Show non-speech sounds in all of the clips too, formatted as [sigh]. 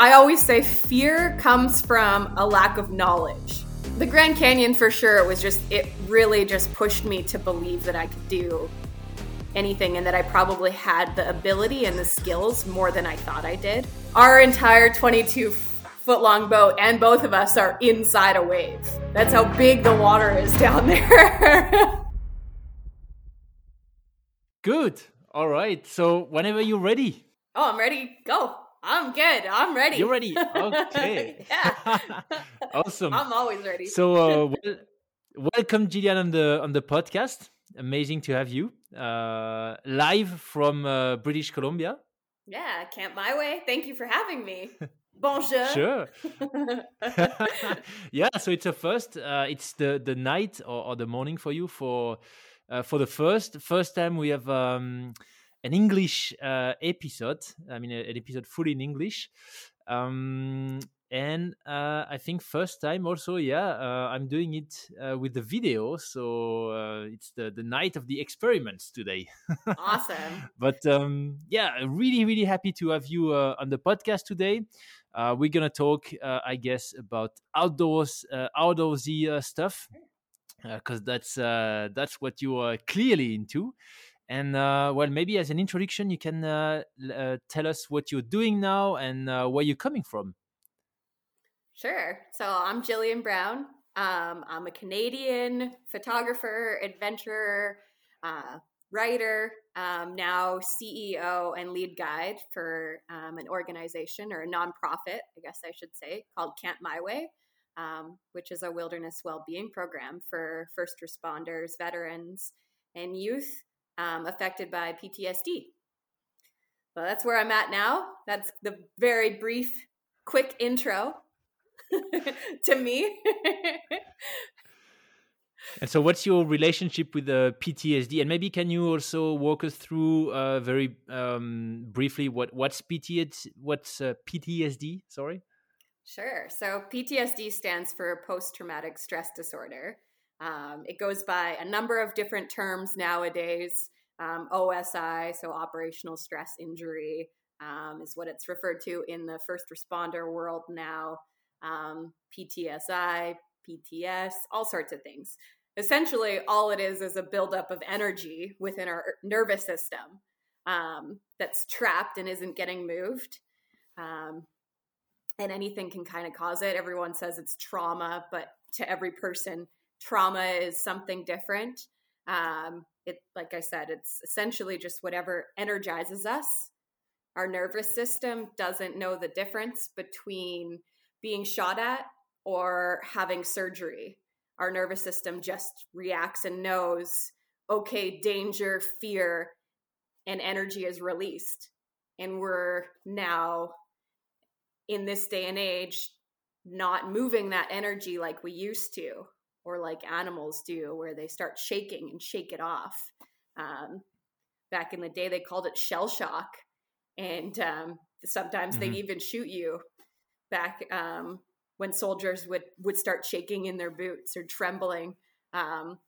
I always say fear comes from a lack of knowledge. The Grand Canyon, for sure, it was just, it really just pushed me to believe that I could do anything and that I probably had the ability and the skills more than I thought I did. Our entire 22 foot long boat and both of us are inside a wave. That's how big the water is down [laughs] there. Good. All right. So whenever you're ready. Oh, I'm ready. Go. I'm good. I'm ready. You're ready. [laughs] Okay. yeah. [laughs] awesome. I'm always ready. So uh, [laughs] well, welcome Jillian on the on the podcast. Amazing to have you uh, live from uh, British Columbia. Yeah, Camp My Way. Thank you for having me. Bonjour. Sure. yeah, so it's a first. Uh, it's the the night or, or the morning for you for uh, for the first first time we have um, an English uh, episode. I mean, an episode fully in English. Um, and uh, I think first time also, yeah, uh, I'm doing it uh, with the video. So uh, it's the the night of the experiments today. [laughs] awesome. but um, yeah, really, really happy to have you uh, on the podcast today. Uh, we're gonna talk, I guess, about outdoors, outdoorsy stuff, because that's that's what you are clearly into. And uh, well, maybe as an introduction, you can uh, uh, tell us what you're doing now and where you're coming from. Sure. So I'm Jillian Brown. Um, I'm a Canadian photographer, adventurer, uh, writer, um, now CEO and lead guide for um, an organization or a nonprofit, I guess I should say, called Camp My Way, um, which is a wilderness well-being program for first responders, veterans, and youth um, affected by PTSD. Well, that's where I'm at now. That's the very brief, quick intro [laughs] to me. and so, what's your relationship with the PTSD? And maybe can you also walk us through uh, very um, briefly what what's PTSD? What's uh, PTSD? Sorry. Sure. So PTSD stands for post traumatic stress disorder. Um, it goes by a number of different terms nowadays. Um, OSI, so operational stress injury, um, is what it's referred to in the first responder world now um, PTSI, PTS, all sorts of things. Essentially, all it is is a buildup of energy within our nervous system um, that's trapped and isn't getting moved. Um, and anything can kind of cause it. Everyone says it's trauma, but to every person, trauma is something different. Um, it, like I said, it's essentially just whatever energizes us. Our nervous system doesn't know the difference between being shot at or having surgery. Our nervous system just reacts and knows, okay, danger, fear, and energy is released. And we're now in this day and age not moving that energy like we used to or like animals do where they start shaking and shake it off um, back in the day they called it shell shock and um, sometimes mm-hmm. they'd even shoot you back um, when soldiers would would start shaking in their boots or trembling because um,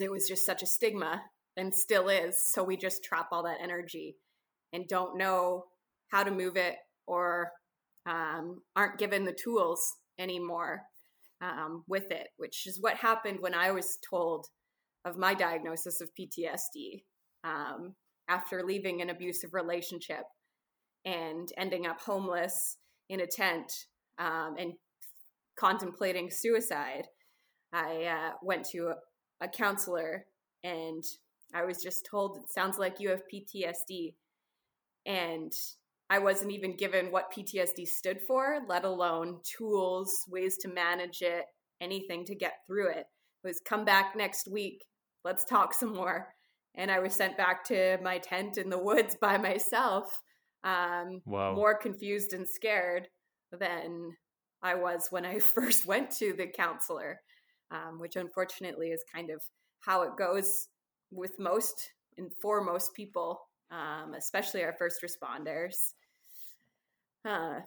it was just such a stigma and still is. So we just trap all that energy and don't know how to move it or um, aren't given the tools anymore um, with it, which is what happened when I was told of my diagnosis of PTSD um, after leaving an abusive relationship and ending up homeless in a tent um, and contemplating suicide, I uh, went to a, a counselor and I was just told it sounds like you have PTSD. And I wasn't even given what PTSD stood for, let alone tools, ways to manage it, anything to get through it. It was come back next week. Let's talk some more. And I was sent back to my tent in the woods by myself um, wow. more confused and scared than I was when I [laughs] first went to the counselor, um, which unfortunately is kind of how it goes with most and for most people, um, especially our first responders. Uh,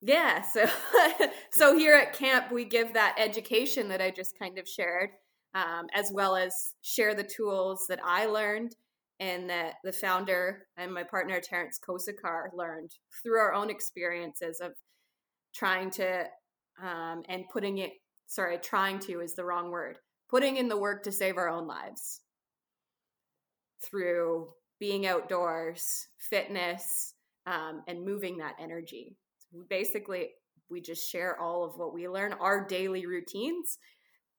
yeah, so [laughs] so here at camp we give that education that I just kind of shared, um, as well as share the tools that I learned and that the founder and my partner Terrence Kosakar learned through our own experiences of trying to um, and putting it sorry trying to is the wrong word putting in the work to save our own lives through being outdoors fitness um, and moving that energy. Basically we just share all of what we learn our daily routines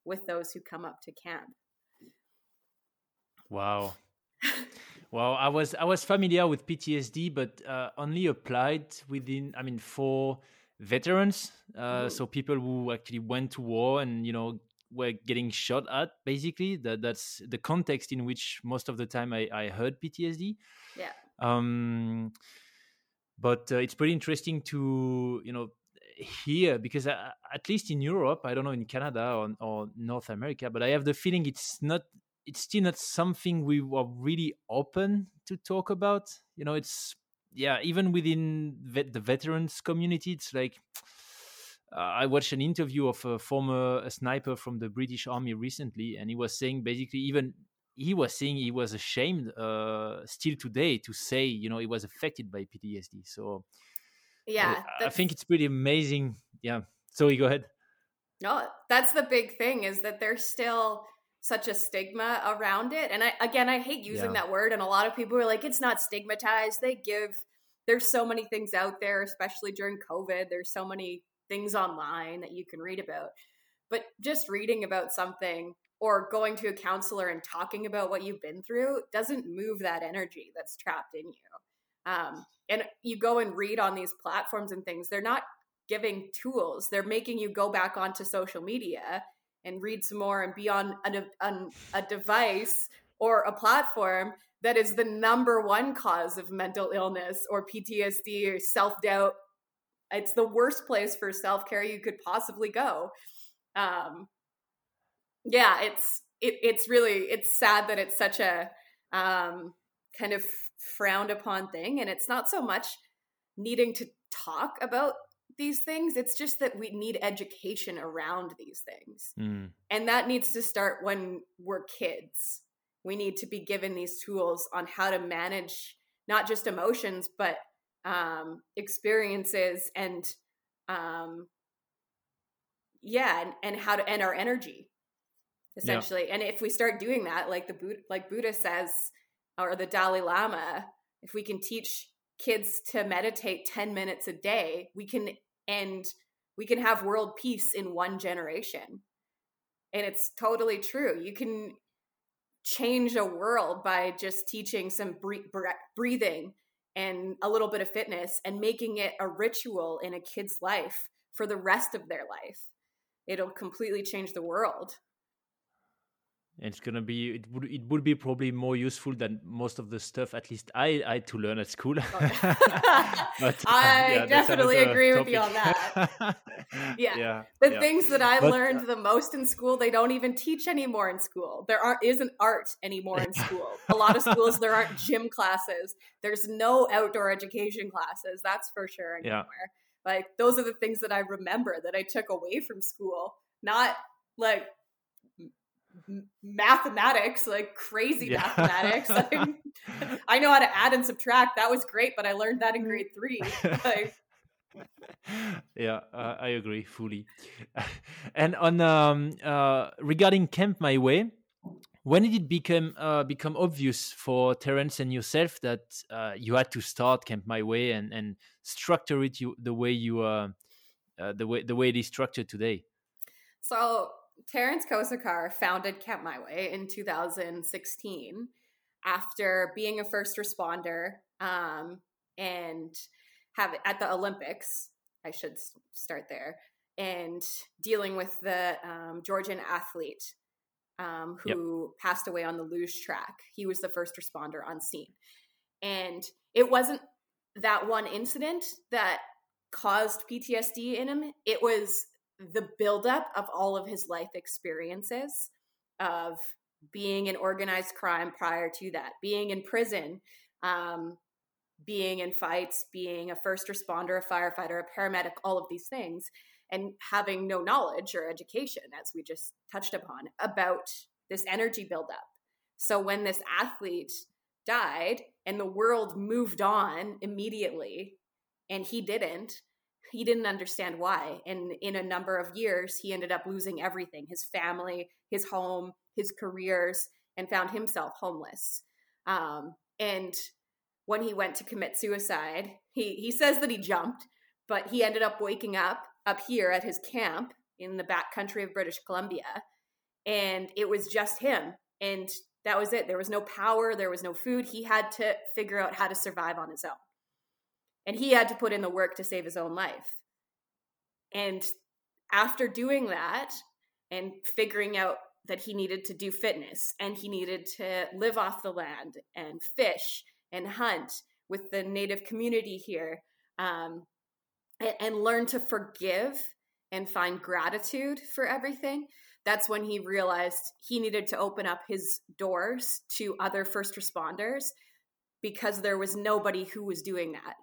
with those who come up to camp. Wow. Well i was i was familiar with ptsd but uh, only applied within i mean for veterans uh, so people who actually went to war and you know were getting shot at basically. That that's the context in which most of the time i, I heard ptsd yeah. Um but uh, it's pretty interesting to you know hear because uh, at least in europe i don't know in canada or, or north america but i have the feeling it's not it's still not something we were really open to talk about. You know it's yeah even within vet, the veterans community it's like i watched an interview of a former a sniper from the british army recently and he was saying basically even he was saying he was ashamed uh, still today to say you know he was affected by ptsd so yeah i, I think it's pretty amazing yeah so you go ahead no that's the big thing is that there's still such a stigma around it. And I again I hate using yeah. that word and a lot of people are like it's not stigmatized. They give there's so many things out there especially during COVID. There's so many things online that you can read about. But just reading about something or going to a counselor and talking about what you've been through doesn't move that energy that's trapped in you. Um, and you go and read on these platforms and things, they're not giving tools. They're making you go back onto social media and read some more and be on a, on a device or a platform that is the number one cause of mental illness or PTSD or self doubt. It's the worst place for self care you could possibly go. Um, yeah, it's it, it's really it's sad that it's such a um, kind of frowned upon thing, and it's not so much needing to talk about these things. It's just that we need education around these things. Mm. And that needs to start when we're kids. We need to be given these tools on how to manage not just emotions, but um, experiences and, um, yeah, and, and how to end our energy essentially. Yeah. And if we start doing that, like the like Buddha says, or the Dalai Lama, if we can teach kids to meditate 10 minutes a day, we can and we can have world peace in one generation. And it's totally true. You can change a world by just teaching some breathing and a little bit of fitness and making it a ritual in a kid's life for the rest of their life. It'll completely change the world it's gonna be it would it would be probably more useful than most of the stuff at least I I had to learn at school. Oh, [laughs] but, [laughs] I yeah, definitely agree topic. with you on that. [laughs] yeah. yeah. the yeah. things that I but, learned uh, the most in school they don't even teach anymore in school. There aren't isn't art anymore in [laughs] school. A lot of schools there aren't gym classes. There's no outdoor education classes. That's for sure anymore. Like those are the things that I remember that I took away from school. Not like mathematics, like crazy yeah. mathematics. I, [laughs] I, know how to add and subtract. That was great, but I learned that in grade three. Like, [laughs] yeah, uh, I agree fully. [laughs] and on um, uh, regarding Camp My Way, when did it become uh, become obvious for Terence and yourself that uh, you had to start Camp My Way and, and structure it you, the way you uh, uh, the way the way it is structured today? So Terence Kosakar founded Camp My Way in 2016 after being a first responder um, and have at the Olympics. I should start there and dealing with the um, Georgian athlete um, who yep. passed away on the luge track. He was the first responder on scene, and it wasn't that one incident that caused PTSD in him. It was the buildup of all of his life experiences of being in organized crime prior to that, being in prison, um, being in fights, being a first responder, a firefighter, a paramedic, all of these things, and having no knowledge or education, as we just touched upon, about this energy buildup. So when this athlete died and the world moved on immediately and he didn't he didn't understand why and in a number of years he ended up losing everything his family his home his careers and found himself homeless um, and when he went to commit suicide he he says that he jumped but he ended up waking up up here at his camp in the back country of british columbia. And it was just him. And that was it. There was no power. There was no food. He had to figure out how to survive on his own. And he had to put in the work to save his own life. And after doing that and figuring out that he needed to do fitness and he needed to live off the land and fish and hunt with the native community here um, and, and learn to forgive and find gratitude for everything that's when he realized he needed to open up his doors to other first responders because there was nobody who was doing that.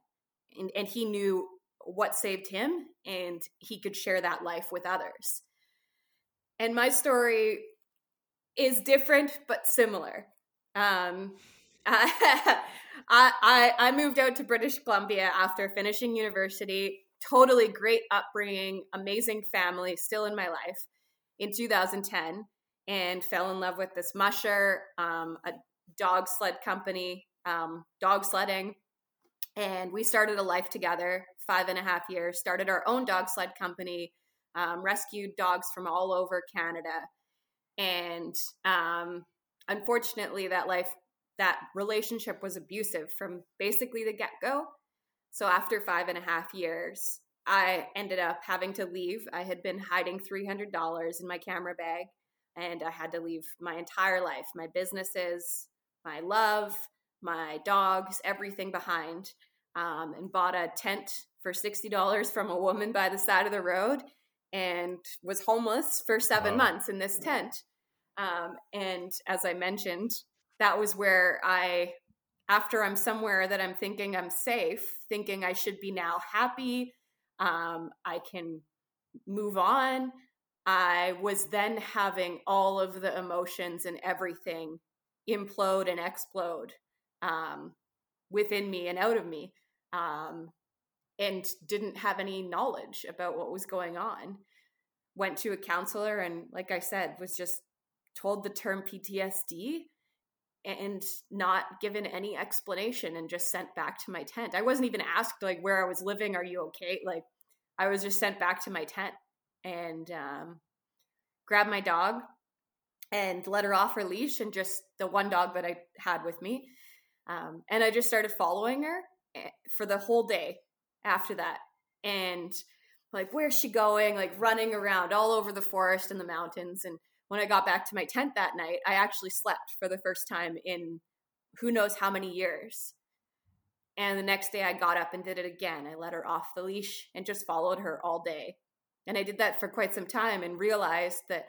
And, and he knew what saved him and he could share that life with others. And my story is different but similar. Um, [laughs] I, I moved out to british columbia after finishing university totally great upbringing amazing family still in my life in 2010 and fell in love with this musher, um, a dog sled company, um, dog sledding. And we started a life together, five and a half years, started our own dog sled company, um, rescued dogs from all over Canada. And um, unfortunately, that life, that relationship was abusive from basically the get go. So after five and a half years, I ended up having to leave. I had been hiding $300 in my camera bag, and I had to leave my entire life my businesses, my love, my dogs, everything behind, um, and bought a tent for $60 from a woman by the side of the road and was homeless for seven wow. months in this tent. Um, and as I mentioned, that was where I, after I'm somewhere that I'm thinking I'm safe, thinking I should be now happy, um, I can move on. I was then having all of the emotions and everything implode and explode um, within me and out of me, um, and didn't have any knowledge about what was going on. Went to a counselor, and like I said, was just told the term PTSD and not given any explanation and just sent back to my tent. I wasn't even asked like where I was living, are you okay? Like I was just sent back to my tent and um, grabbed my dog and let her off her leash and just the one dog that I had with me. Um, and I just started following her eh, for the whole day after that. And like, where's she going? Like running around all over the forest and the mountains. And when I got back to my tent that night, I actually slept for the first time in who knows how many years. And the next day I got up and did it again. I let her off the leash and just followed her all day. And I did that for quite some time and realized that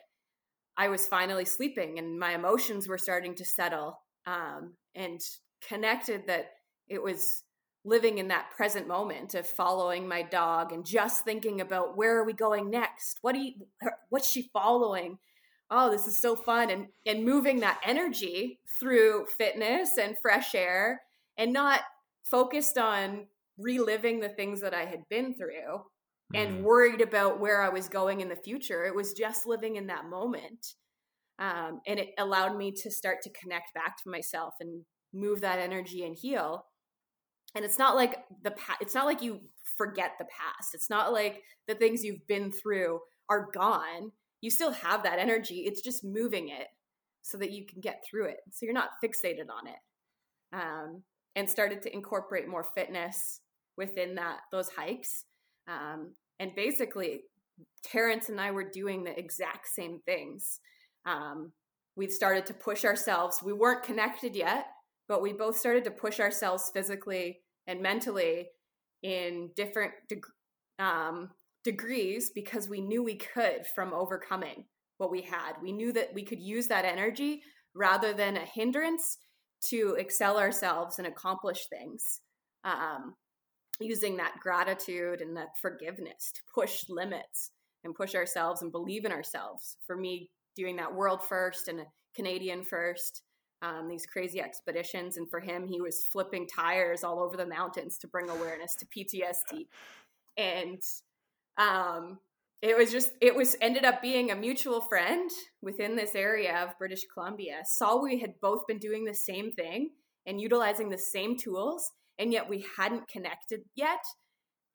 I was finally sleeping and my emotions were starting to settle um, and connected that it was living in that present moment of following my dog and just thinking about where are we going next? What do you, what's she following? Oh this is so fun and and moving that energy through fitness and fresh air and not focused on reliving the things that i had been through and worried about where i was going in the future. It was just living in that moment um, and it allowed me to start to connect back to myself and move that energy and heal. And it's not like the past it's not like you forget the past. It's not like the things you've been through are gone you still have that energy. It's just moving it so that you can get through it. So you're not fixated on it. Um, and started to incorporate more fitness within that those hikes. Um, and basically, Terrence and I were doing the exact same things. Um, we started to push ourselves. We weren't connected yet, but we both started to push ourselves physically and mentally in different deg- um, degrees because we knew we could from overcoming what we had. We knew that we could use that energy rather than a hindrance to excel ourselves and accomplish things. Um, using that gratitude and that forgiveness to push limits and push ourselves and believe in ourselves. For me, doing that world first and a Canadian first um, these crazy expeditions. And for him, he was flipping tires all over the mountains to bring awareness to PTSD. And um, it was just, it was ended up being a mutual friend within this area of British Columbia. Saw we had both been doing the same thing and utilizing the same tools, and yet we hadn't connected yet.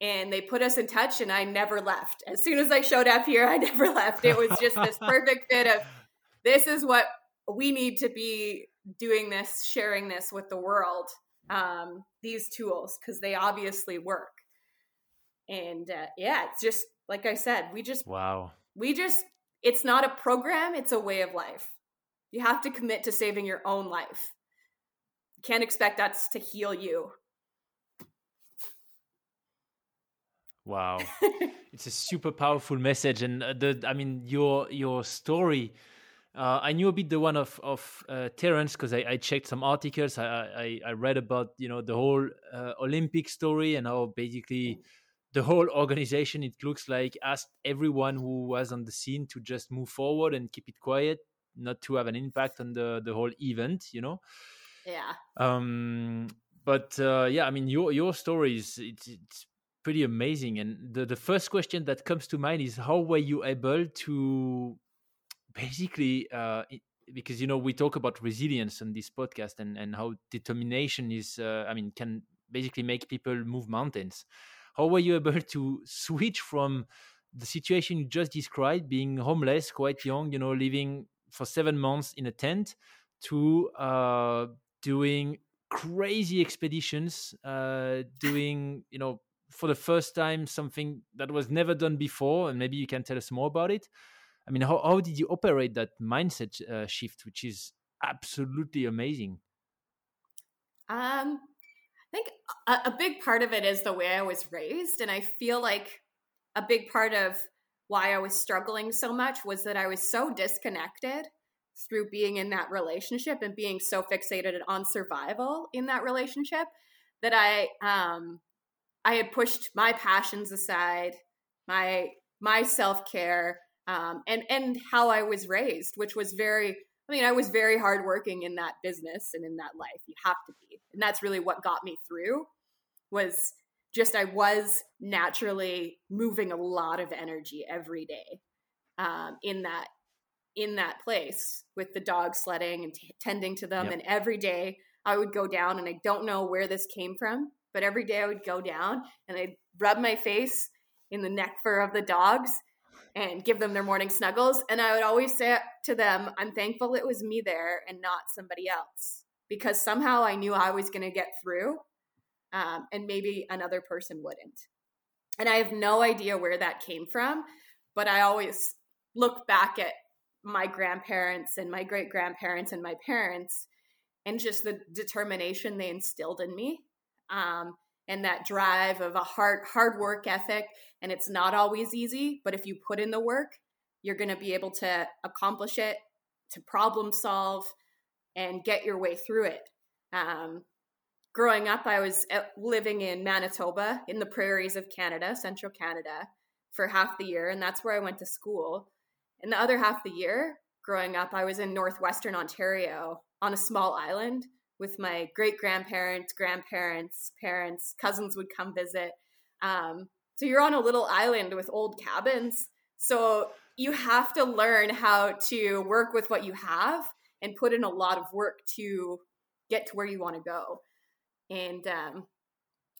And they put us in touch, and I never left. As soon as I showed up here, I [laughs] never left. It was just this perfect fit of this is what we need to be doing this, sharing this with the world, um, these tools, because they obviously work. And uh, yeah, it's just like I said, we just, wow, we just, it's not a program, it's a way of life. You have to commit to saving your own life. You can't expect us to heal you. Wow, [laughs] it's a super powerful message, and uh, the I mean your your story uh, I knew a bit the one of of uh, Terence because I, I, checked some articles. I, I, I read about you know the whole uh, Olympic story and how basically the whole organization it looks like asked everyone who was on the scene to just move forward and keep it quiet, not to have an impact on the the whole event. You know. Yeah. Um. But uh, yeah, I mean your your story is it's, it's pretty amazing. And the the first question that comes to mind is how were you able to basically uh, because you know we talk about resilience on this podcast and and how determination is uh, i mean can basically make people move mountains how were you able to switch from the situation you just described being homeless quite young you know living for seven months in a tent to uh, doing crazy expeditions uh, doing you know for the first time something that was never done before and maybe you can tell us more about it I mean, how, how did you operate that mindset uh, shift, which is absolutely amazing? Um, a, a big part of it is the way I was raised. And I feel like a big part of why I was struggling so much was that I was so disconnected through being in that relationship and being so fixated on survival in that relationship that I um I had pushed my passions aside, my my self-care, um, and and how I was raised, which was very. I mean, I was very hardworking in that business and in that life. You have to be, and that's really what got me through. Was just I was naturally moving a lot of energy every day um, in that in that place with the dog sledding and t- tending to them, yep. and every day I would go down, and I don't know where this came from, but every day I would go down and I'd rub my face in the neck fur of the dogs and give them their morning snuggles. And I would always say to them, I'm thankful it was me there and not somebody else because somehow I knew I was going to get through um, and maybe another person wouldn't. And I have no idea where that came from, but I always look back at my grandparents and my great grandparents and my parents and just the determination they instilled in me. Um, and that drive of a hard hard work ethic and it's not always easy but if you put in the work you're going to be able to accomplish it to problem solve and get your way through it. Um, growing up i was uh, living in manitoba in the prairies of canada central canada for half the year and that's where i went to school. And the other half the year growing up i was in northwestern ontario on a small island with my great grandparents, grandparents, parents, cousins would come visit. Um, so you're on a little island with old cabins. So you have to learn how to work with what you have and put in a lot of work to get to where you want to go. And um,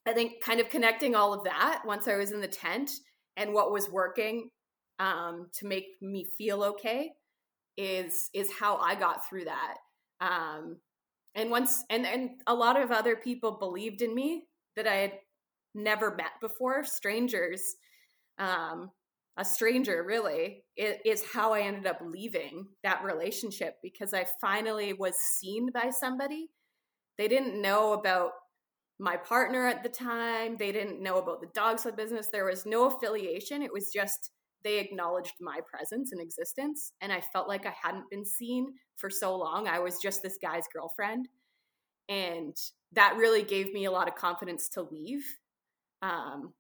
I think kind of connecting all of that once I was in the tent and what was working um, to make me feel okay is is how I got through that. Um, and once and and a lot of other people believed in me that I had never met before, strangers. Um, a stranger really is how I ended up leaving that relationship because I finally was seen by somebody. They didn't know about my partner at the time. They didn't know about the dog sled business. There was no affiliation. It was just they acknowledged my presence and existence. And I felt like I hadn't been seen for so long. I was just this guy's girlfriend. And that really gave me a lot of confidence to leave. Um,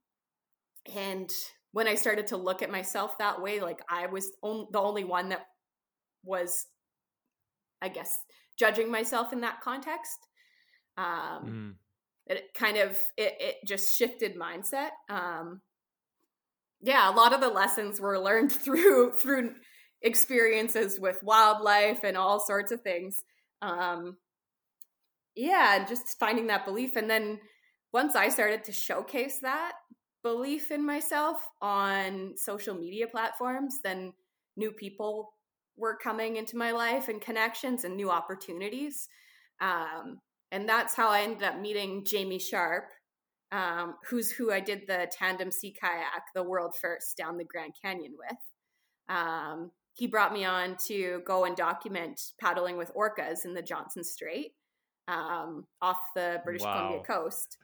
and when I started to look at myself that way, like I was on, the only one that was, I guess, judging myself in that context. Um, mm. It kind of it, it just shifted mindset. Um, yeah, a lot of the lessons were learned [laughs] through through experiences with wildlife and all sorts of things. Um, yeah, and just finding that belief, and then once I started to showcase that belief in myself on social media platforms, then new people were coming into my life and connections and new opportunities. Um, and that's how I ended up meeting Jamie Sharp, um, who's who I did the tandem sea kayak, the world first down the Grand Canyon with. Um, he brought me on to go and document paddling with orcas in the Johnstone Strait um, off the British wow. Columbia coast.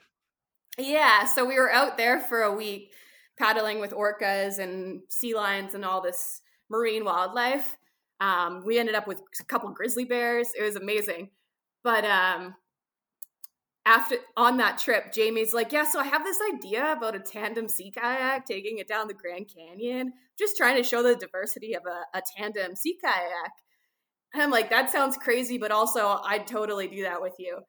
Yeah, so we were out there for a week paddling with orcas and sea lions and all this marine wildlife. Um, we ended up with a couple grizzly bears. It was amazing. But um, after on that trip, Jamie's like, "Yeah, so I have this idea about a tandem sea kayak taking it down the Grand Canyon. Just trying to show the diversity of a, a tandem sea kayak." And I'm like, "That sounds crazy, but also I'd totally do that with you."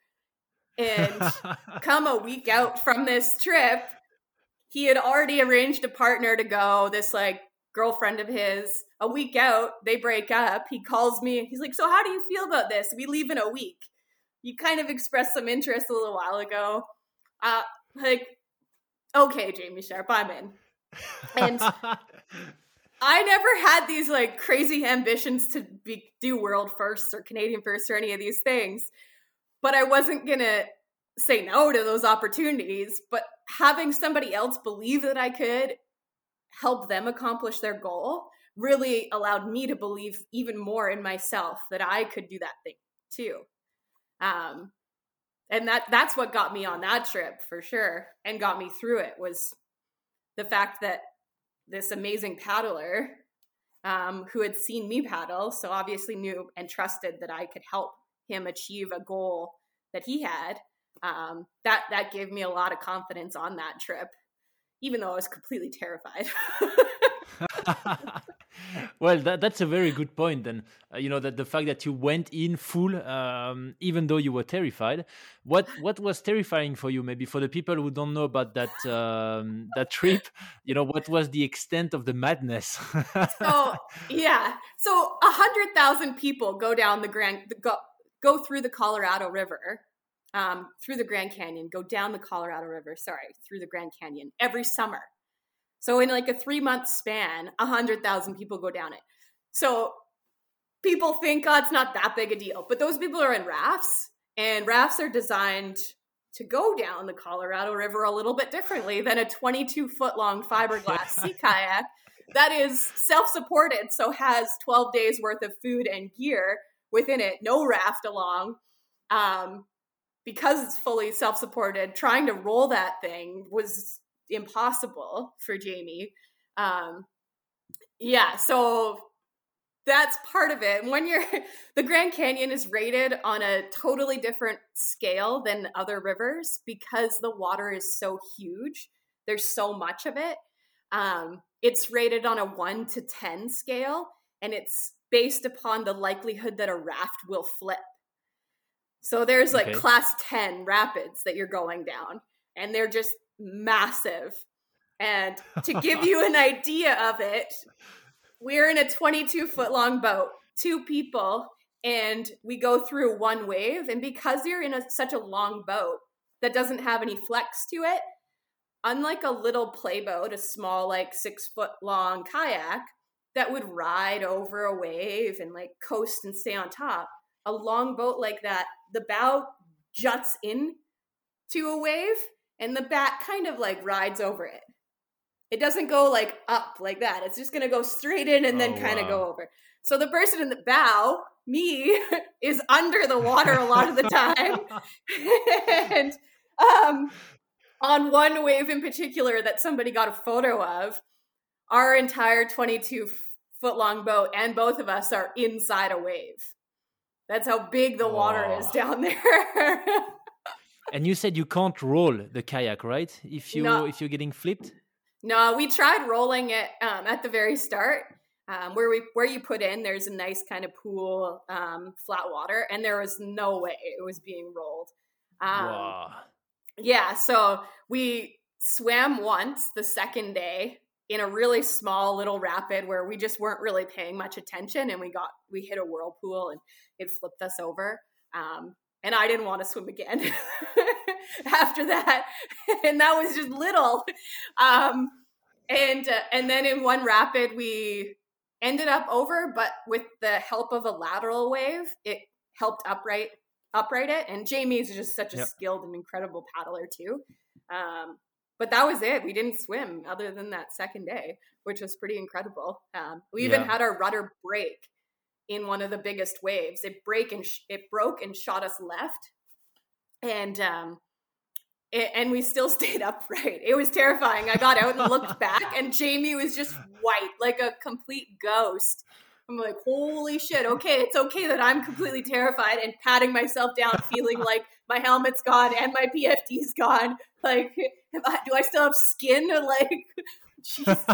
And [laughs] come a week out from this trip, he had already arranged a partner to go. This like girlfriend of his. A week out, they break up. He calls me. He's like, "So how do you feel about this? We leave in a week." You kind of expressed some interest a little while ago. Uh, like, okay, Jamie Sharp, I'm in. And [laughs] I never had these like crazy ambitions to be do world first or Canadian first or any of these things, but I wasn't gonna say no to those opportunities. But having somebody else believe that I could help them accomplish their goal really allowed me to believe even more in myself that I could do that thing too. Um, and that that's what got me on that trip for sure and got me through it was the fact that this amazing paddler um, who had seen me paddle so obviously knew and trusted that i could help him achieve a goal that he had um, that that gave me a lot of confidence on that trip even though i was completely terrified [laughs] [laughs] well, that, that's a very good point. Then uh, you know that the fact that you went in full, um, even though you were terrified. What what was terrifying for you? Maybe for the people who don't know about that um, that trip, you know, what was the extent of the madness? [laughs] so yeah, so a hundred thousand people go down the Grand go go through the Colorado River. Um, through the Grand Canyon, go down the Colorado River, sorry, through the Grand Canyon every summer so in like a three month span, a hundred thousand people go down it. So people think, oh, it's not that big a deal. But those people are in rafts, and rafts are designed to go down the Colorado River a little bit differently than a 22 foot long fiberglass [laughs] sea kayak that is self supported, so has 12 days worth of food and gear within it, no raft along. Um, because it's fully self supported, trying to roll that thing was impossible for Jamie. Um, yeah, so that's part of it. When you're [laughs] the Grand Canyon is rated on a totally different scale than other rivers because the water is so huge. There's so much of it. Um, it's rated on a one to ten scale, and it's based upon the likelihood that a raft will flip. So there's like okay. class 10 rapids that you're going down, and they're just massive. And to [laughs] give you an idea of it, we're in a 22 foot long boat, two people, and we go through one wave. And because you're in a, such a long boat that doesn't have any flex to it, unlike a little playboat, a small, like six foot long kayak that would ride over a wave and like coast and stay on top, a long boat like that, the bow juts in to a wave and the bat kind of like rides over it. It doesn't go like up like that. It's just going to go straight in and then oh, kind of wow. go over. So the person in the bow, me, [laughs] is under the water a lot of the time. [laughs] and um, on one wave in particular that somebody got a photo of, our entire 22 foot long boat and both of us are inside a wave. That's how big the water is down [laughs] there and you said you can't roll the kayak, right? If you no. if you're getting flipped. No, we tried rolling it um, at the very start, um, where we where you put in. There's a nice kind of pool, um, flat water, and there was no way it was being rolled. Um, wow. Yeah, so we swam once the second day in a really small little rapid where we just weren't really paying much attention, and we got we hit a whirlpool and it flipped us over. Um, and I didn't want to swim again [laughs] after that, [laughs] and that was just little. Um, and uh, and then in one rapid we ended up over, but with the help of a lateral wave, it helped upright upright it. And Jamie is just such a yep. skilled and incredible paddler too. Um, but that was it. We didn't swim other than that second day, which was pretty incredible. Um, we even yeah. had our rudder break in one of the biggest waves. It break and sh- it broke and shot us left, and um, it, and we still [laughs] stayed upright. It was terrifying. I got out and looked [laughs] back, and Jamie was just white, like a complete ghost. I'm like, holy shit, okay, it's okay that I'm completely terrified and patting myself down, feeling [laughs] like my helmet's gone and my PFD's gone. Like, I, do I still have skin? Like, Jesus.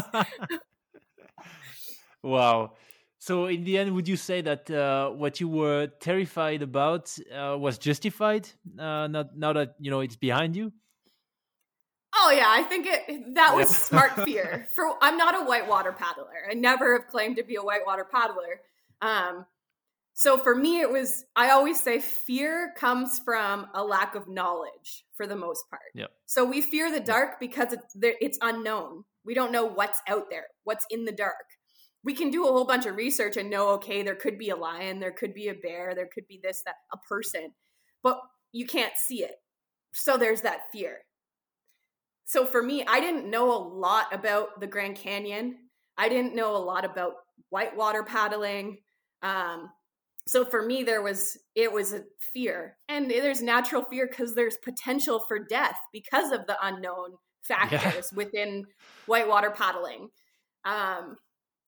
wow. So, in the end, would you say that uh, what you were terrified about uh, was justified? Uh, not now that you know it's behind you. Oh yeah, I think it that was smart [laughs] fear. For I'm not a whitewater paddler. I never have claimed to be a whitewater paddler. Um, so for me, it was I always say fear comes from a lack of knowledge for the most part. Yeah. So we fear the dark because it's it's unknown. We don't know what's out there, what's in the dark. We can do a whole bunch of research and know, okay, there could be a lion, there could be a bear, there could be this, that, a person, but you can't see it. So there's that fear so for me, I didn't know a lot about the Grand Canyon. I didn't know a lot about whitewater paddling. Um, so for me, there was it was a fear, and there's natural fear because there's potential for death because of the unknown factors yeah. within whitewater paddling. Um,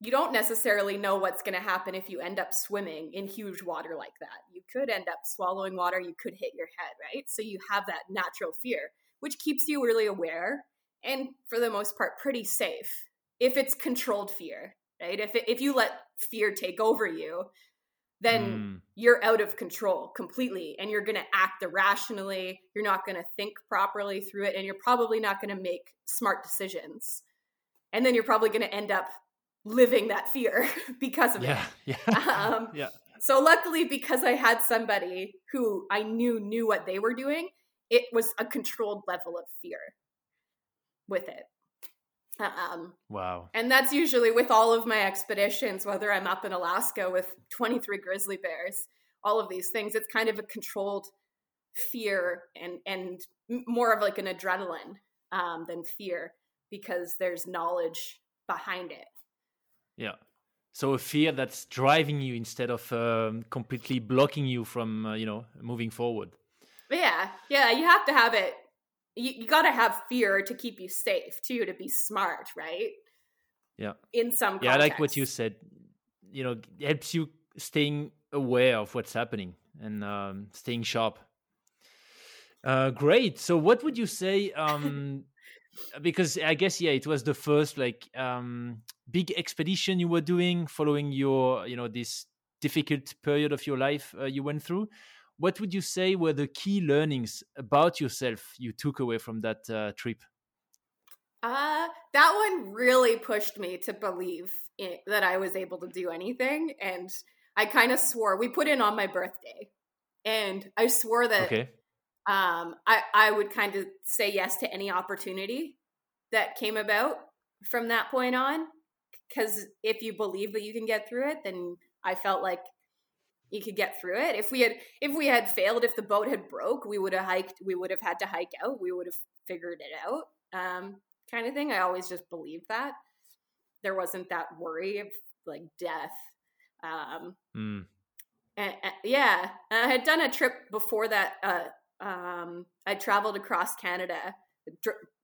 you don't necessarily know what's going to happen if you end up swimming in huge water like that. You could end up swallowing water, you could hit your head, right? So you have that natural fear which keeps you really aware and for the most part pretty safe if it's controlled fear right if it, if you let fear take over you then mm. you're out of control completely and you're going to act irrationally you're not going to think properly through it and you're probably not going to make smart decisions and then you're probably going to end up living that fear [laughs] because of yeah, it [laughs] yeah um, yeah so luckily because i had somebody who i knew knew what they were doing it was a controlled level of fear with it. Um, wow. And that's usually with all of my expeditions, whether I'm up in Alaska with 23 grizzly bears, all of these things, it's kind of a controlled fear and, and more of like an adrenaline um, than fear because there's knowledge behind it. Yeah. So a fear that's driving you instead of um, completely blocking you from, uh, you know, moving forward. Yeah, yeah, you have to have it. You, you got to have fear to keep you safe too, to be smart, right? Yeah. In some. Yeah, I like what you said. You know, helps you staying aware of what's happening and um, staying sharp. Uh, great. So, what would you say? [laughs] Um, because I guess yeah, it was the first like um, big expedition you were doing, following your you know this difficult period of your life uh, you went through what would you say were the key learnings about yourself you took away from that uh, trip? Uh, that one really pushed me to believe in, that I was able to do anything. And I kind of swore, we put in on my birthday. And I swore that okay. Um, I, I would kind of say yes to any opportunity that came about from that point on. Because if you believe that you can get through it, then I felt like you could get through it. If we had if we had failed, if the boat had broke, we would have hiked. We would have had to hike out. We would have figured it out, um, kind of thing. I always just believed that there wasn't that worry of like death. Um, mm. and, and, yeah, I had done a trip before that. Uh, um, I traveled across Canada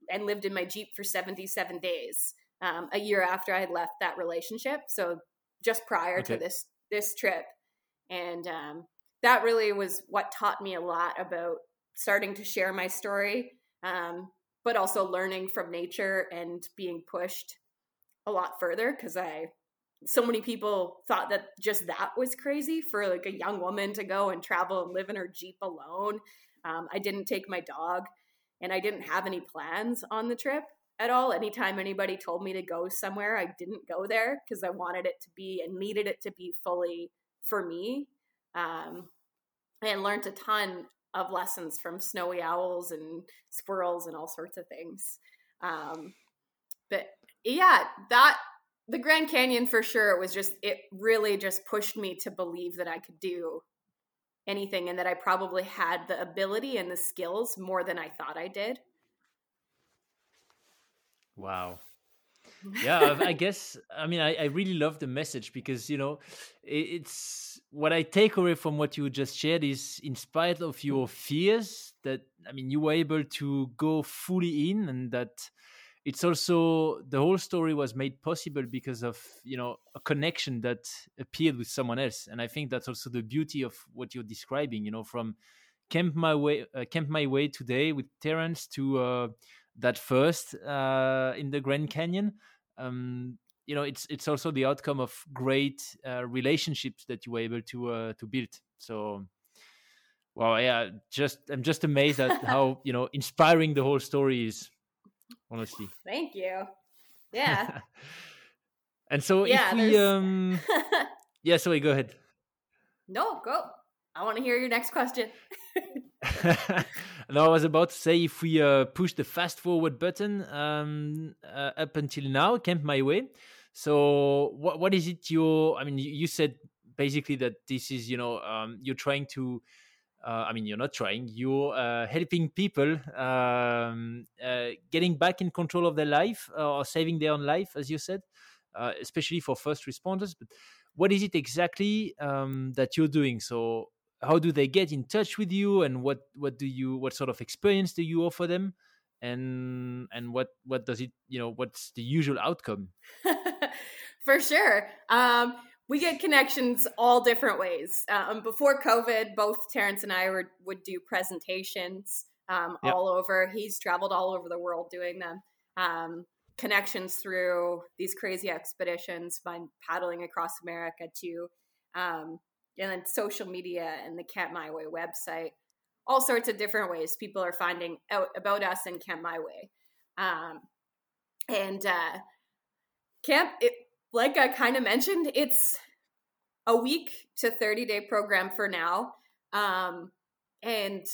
and lived in my Jeep for 77 days. Um, a year after I had left that relationship, so just prior okay. to this this trip, and um, that really was what taught me a lot about starting to share my story, um, but also learning from nature and being pushed a lot further because I so many people thought that just that was crazy for like a young woman to go and travel and live in her Jeep alone. Um, I didn't take my dog and I didn't have any plans on the trip at all. Anytime anybody told me to go somewhere, I didn't go there because I wanted it to be and needed it to be fully for me. Um, and learned a ton of lessons from snowy owls and squirrels and all sorts of things. Um, but yeah, that the Grand Canyon for sure was just it really just pushed me to believe that I could do anything and that I probably had the ability and the skills more than I thought I did. Wow. [laughs] yeah, I guess I mean I, I really love the message because you know it's what I take away from what you just shared is in spite of your fears that I mean you were able to go fully in and that it's also the whole story was made possible because of you know a connection that appeared with someone else. And i think that's also the beauty of what you're describing you know from camp my way uh, camp my way today with Terrence to uh, that first uh, in the grand canyon. Um, you know it's it's also the outcome of great uh, relationships that you were able to uh, to build. So well yeah just i'm just amazed at [laughs] how you know inspiring the whole story is honestly. [laughs] Thank you. Yeah. [laughs] and so yeah, if we there's... um [laughs] Yeah, sorry, go ahead. No, go. I want to hear your next question. no, I was about to say if we uh, push the fast forward button um, uh, up until now, Camp My Way. So, what what is it? You, I mean, you, you said basically that this is, you know, um, you're trying to uh, I mean, you're not trying, you're uh, helping people um, uh, getting back in control of their life uh, or saving their own life, as you said, uh, especially for first responders. But what is it exactly um, that you're doing? So, how do they get in touch with you, and what what do you what sort of experience do you offer them, and and what what does it you know what's the usual outcome? [laughs] For sure. Um, we get connections all different ways. Um, before COVID, both Terrence and I were, would do presentations um, yep. all over. He's traveled all over the world doing them. Um, connections through these crazy expeditions by paddling across America to, um, and then social media and the Camp My Way website. All sorts of different ways people are finding out about us and Camp My Way. Um, and uh, Camp, it, like I kind of mentioned, it's a week to 30 day program for now. Um, and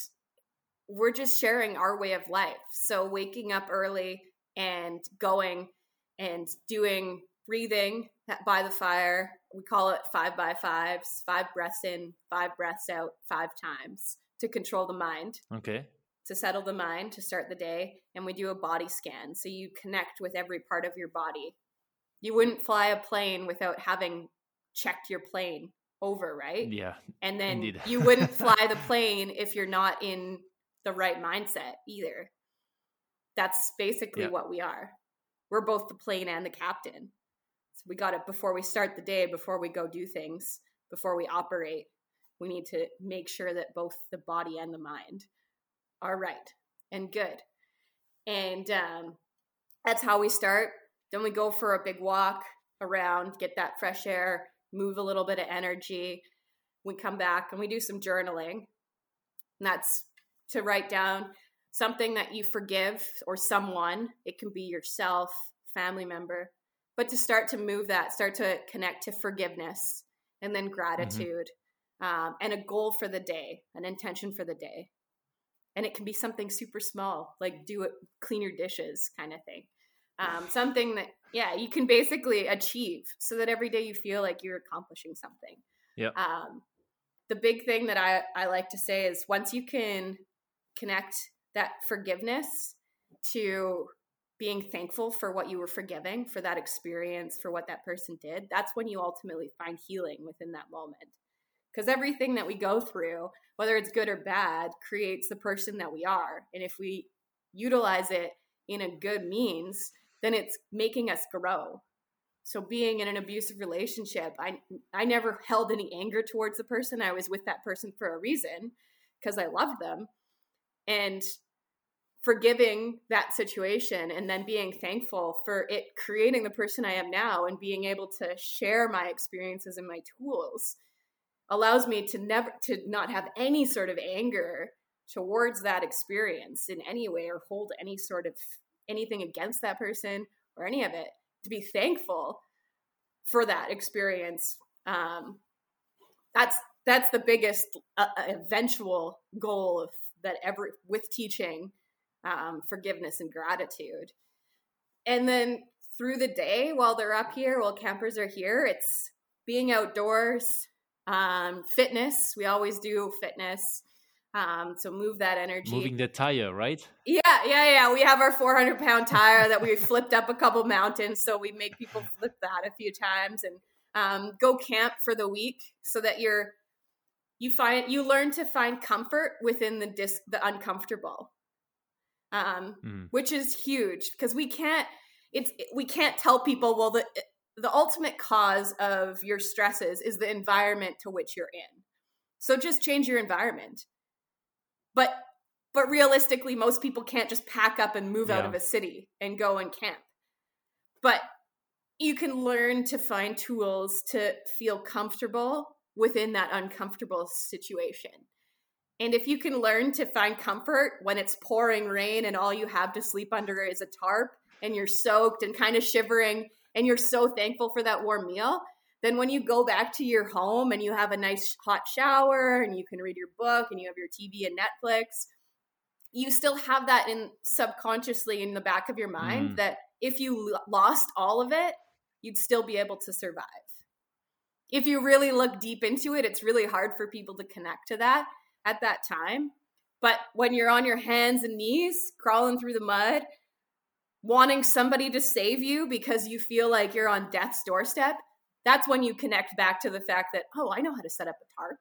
we're just sharing our way of life. So waking up early and going and doing breathing by the fire. We call it five by fives, five breaths in, five breaths out, five times to control the mind. Okay. To settle the mind, to start the day. And we do a body scan. So you connect with every part of your body you wouldn't fly a plane without having checked your plane over, right? Yeah. And then you wouldn't [laughs] fly the plane if you're not in the right mindset either. That's basically yeah. what we are. We're both the plane and the captain. So we got it before we start the day, before we go do things, before we operate. We need to make sure that both the body and the mind are right and good. And um, that's how we start. Then we go for a big walk around, get that fresh air, move a little bit of energy. We come back and we do some journaling. And that's to write down something that you forgive or someone. It can be yourself, family member. But to start to move that, start to connect to forgiveness and then mm-hmm. gratitude mm-hmm. um, and a goal for the day, an intention for the day. And it can be something super small, like do it, clean your dishes kind of thing um, something that yeah you can basically achieve so that every day you feel like you're accomplishing something. Yeah um, the big thing that I, I like to say is once you can connect that forgiveness to being thankful for what you were forgiving for that experience for what that person did that's when you ultimately find healing within that moment. Because everything that we go through whether it's good or bad creates the person that we are. And if we utilize it in a good means then it's making us grow. So being in an abusive relationship, I I never held any anger towards the person. I was with that person for a reason because I loved them. And forgiving that situation and then being thankful for it creating the person I am now and being able to share my experiences and my tools allows me to never to not have any sort of anger towards that experience in any way or hold any sort of anything against that person or any of it to be thankful for that experience um, that's that's the biggest uh, uh eventual goal of that ever with teaching um, forgiveness and gratitude. And then through the day while they're up here while campers are here it's being outdoors um, fitness. We always do fitness um, so move that energy. Moving the tire, right? Yeah, yeah, yeah. We have our 400 pound tire that we flipped up a couple mountains, so we make people flip that a few times and um, go camp for the week, so that you're you find you learn to find comfort within the dis the uncomfortable, um, mm. which is huge because we can't it's we can't tell people well the the ultimate cause of your stresses is the environment to which you're in. So just change your environment but but realistically most people can't just pack up and move yeah. out of a city and go and camp but you can learn to find tools to feel comfortable within that uncomfortable situation and if you can learn to find comfort when it's pouring rain and all you have to sleep under is a tarp and you're soaked and kind of shivering and you're so thankful for that warm meal then when you go back to your home and you have a nice hot shower and you can read your book and you have your TV and Netflix, you still have that in subconsciously in the back of your mind mm. that if you lost all of it, you'd still be able to survive. If you really look deep into it, it's really hard for people to connect to that at that time. But when you're on your hands and knees, crawling through the mud, wanting somebody to save you because you feel like you're on death's doorstep, that's when you connect back to the fact that, oh, I know how to set up a tarp.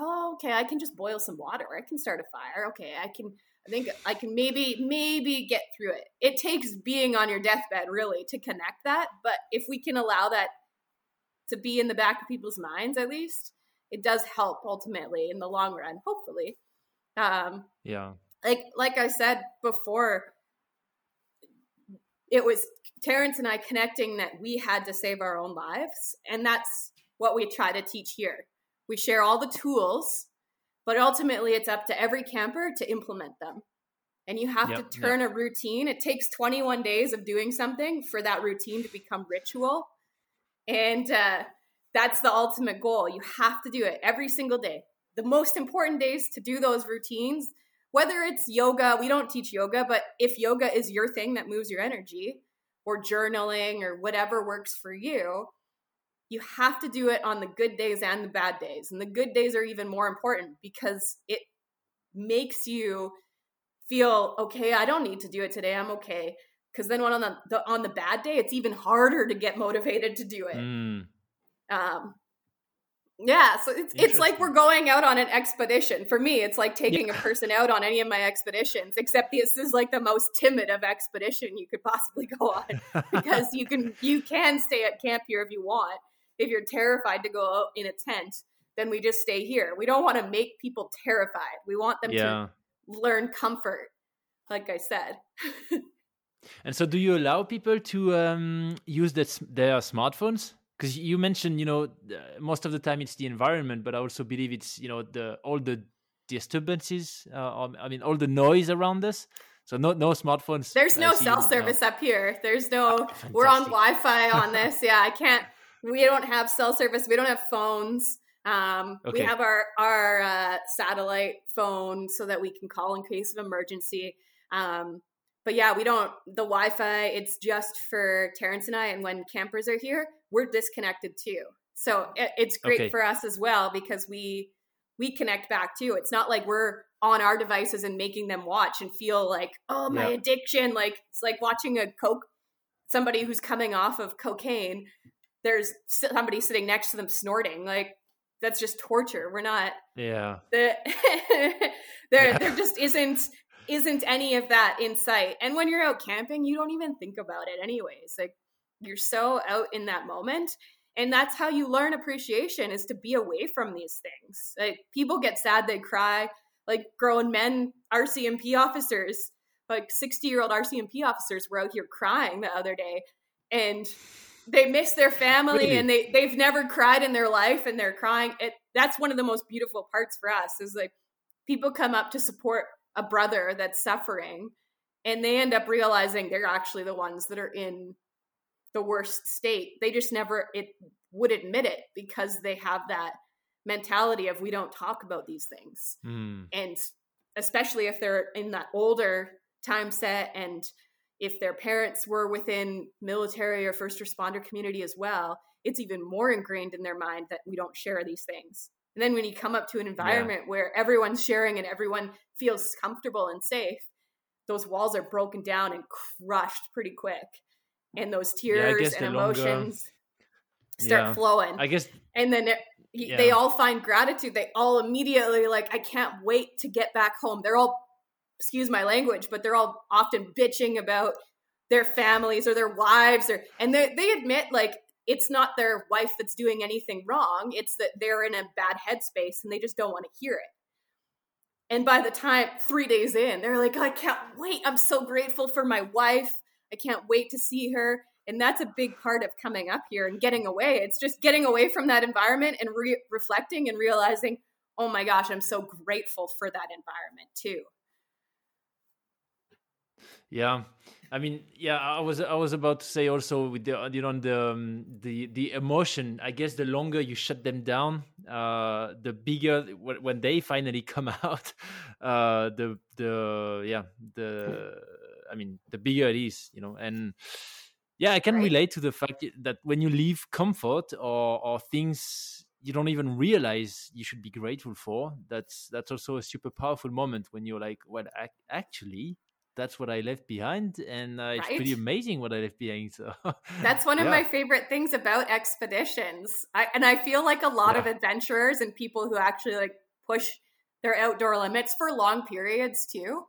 Oh, okay, I can just boil some water. I can start a fire. Okay, I can I think I can maybe maybe get through it. It takes being on your deathbed really to connect that, but if we can allow that to be in the back of people's minds at least, it does help ultimately in the long run, hopefully. Um yeah. Like like I said before, it was Terrence and I connecting that we had to save our own lives. And that's what we try to teach here. We share all the tools, but ultimately it's up to every camper to implement them. And you have yep, to turn yep. a routine. It takes 21 days of doing something for that routine to become ritual. And uh, that's the ultimate goal. You have to do it every single day. The most important days to do those routines, whether it's yoga, we don't teach yoga, but if yoga is your thing that moves your energy, or journaling or whatever works for you, you have to do it on the good days and the bad days. And the good days are even more important because it makes you feel okay, I don't need to do it today. I'm okay. Cuz then when on the, the, on the bad day, it's even harder to get motivated to do it. Mm. Um yeah, so it's it's like we're going out on an expedition. For me, it's like taking yeah. a person out on any of my expeditions, except this is like the most timid of expedition you could possibly go on [laughs] because you can you can stay at camp here if you want. If you're terrified to go out in a tent, then we just stay here. We don't want to make people terrified. We want them yeah. to learn comfort, like I said. [laughs] and so, do you allow people to um, use this, their smartphones? Because you mentioned you know most of the time it's the environment but i also believe it's you know the all the disturbances uh, i mean all the noise around us. So no no smartphones there's no cell service up here. There's no oh, [laughs] we're on wi-fi on [laughs] this. Yeah i can't we don't have cell service we don't have phones. Um, okay. we have our our uh, satellite phone so that we can call in case of emergency. Um, but yeah, we don't the Wi-Fi. It's just for Terrence and I, and when campers are here, we're disconnected too. So it, it's great okay. for us as well because we we connect back too. It's not like we're on our devices and making them watch and feel like, oh, my yeah. addiction. Like it's like watching a coke somebody who's coming off of cocaine. There's somebody sitting next to them snorting. Like that's just torture. We're not. Yeah. The, [laughs] there, yeah. there just isn't isn't any of that in sight. And when you're out camping, you don't even think about it anyways. Like you're so out in that moment. And that's how you learn appreciation is to be away from these things. Like people get sad, they cry. like grown men RCMP officers, like 60 year old RCMP officers were out here crying the other day and they miss their family Really? and they they've never cried in their life and they're crying. It that's one of the most beautiful parts for us is like people come up to support a brother that's suffering and they end up realizing they're actually the ones that are in the worst state. They just never it would admit it because they have that mentality of we don't talk about these things. Mm. And especially if they're in that older time set and if their parents were within military or first responder community as well, it's even more ingrained in their mind that we don't share these things. And then when you come up to an environment where everyone's sharing and everyone feels comfortable and safe, those walls are broken down and crushed pretty quick. And those tears guess and the longer- emotions start Yeah. flowing I guess and then it, he, Yeah. they all find gratitude they all immediately like i can't wait to get back home they're all excuse my language but they're all often bitching about their families or their wives or and they, they admit like it's not their wife that's doing anything wrong it's that they're in a bad headspace and they just don't want to hear it. And by the time three days in they're like i can't wait i'm so grateful for my wife i can't wait to see her. And that's a big part of coming up here and getting away it's just getting away from that environment and re- reflecting and realizing oh my gosh i'm so grateful for that environment too Yeah, I mean, yeah, I was I was about to say also with the you know the um, the the emotion. I guess the longer you shut them down, uh, the bigger when when they finally [laughs] come out, uh, the the yeah the I mean the bigger it is, you know, and yeah, I can Right. relate to the fact that when you leave comfort or or things you don't even realize you should be grateful for, that's that's also a super powerful moment when you're like, well, ac- actually that's what I left behind, and uh, it's pretty amazing what I left behind. So That's one of yeah. my favorite things about expeditions. I, and I feel like a lot of adventurers and people who actually like push their outdoor limits for long periods too.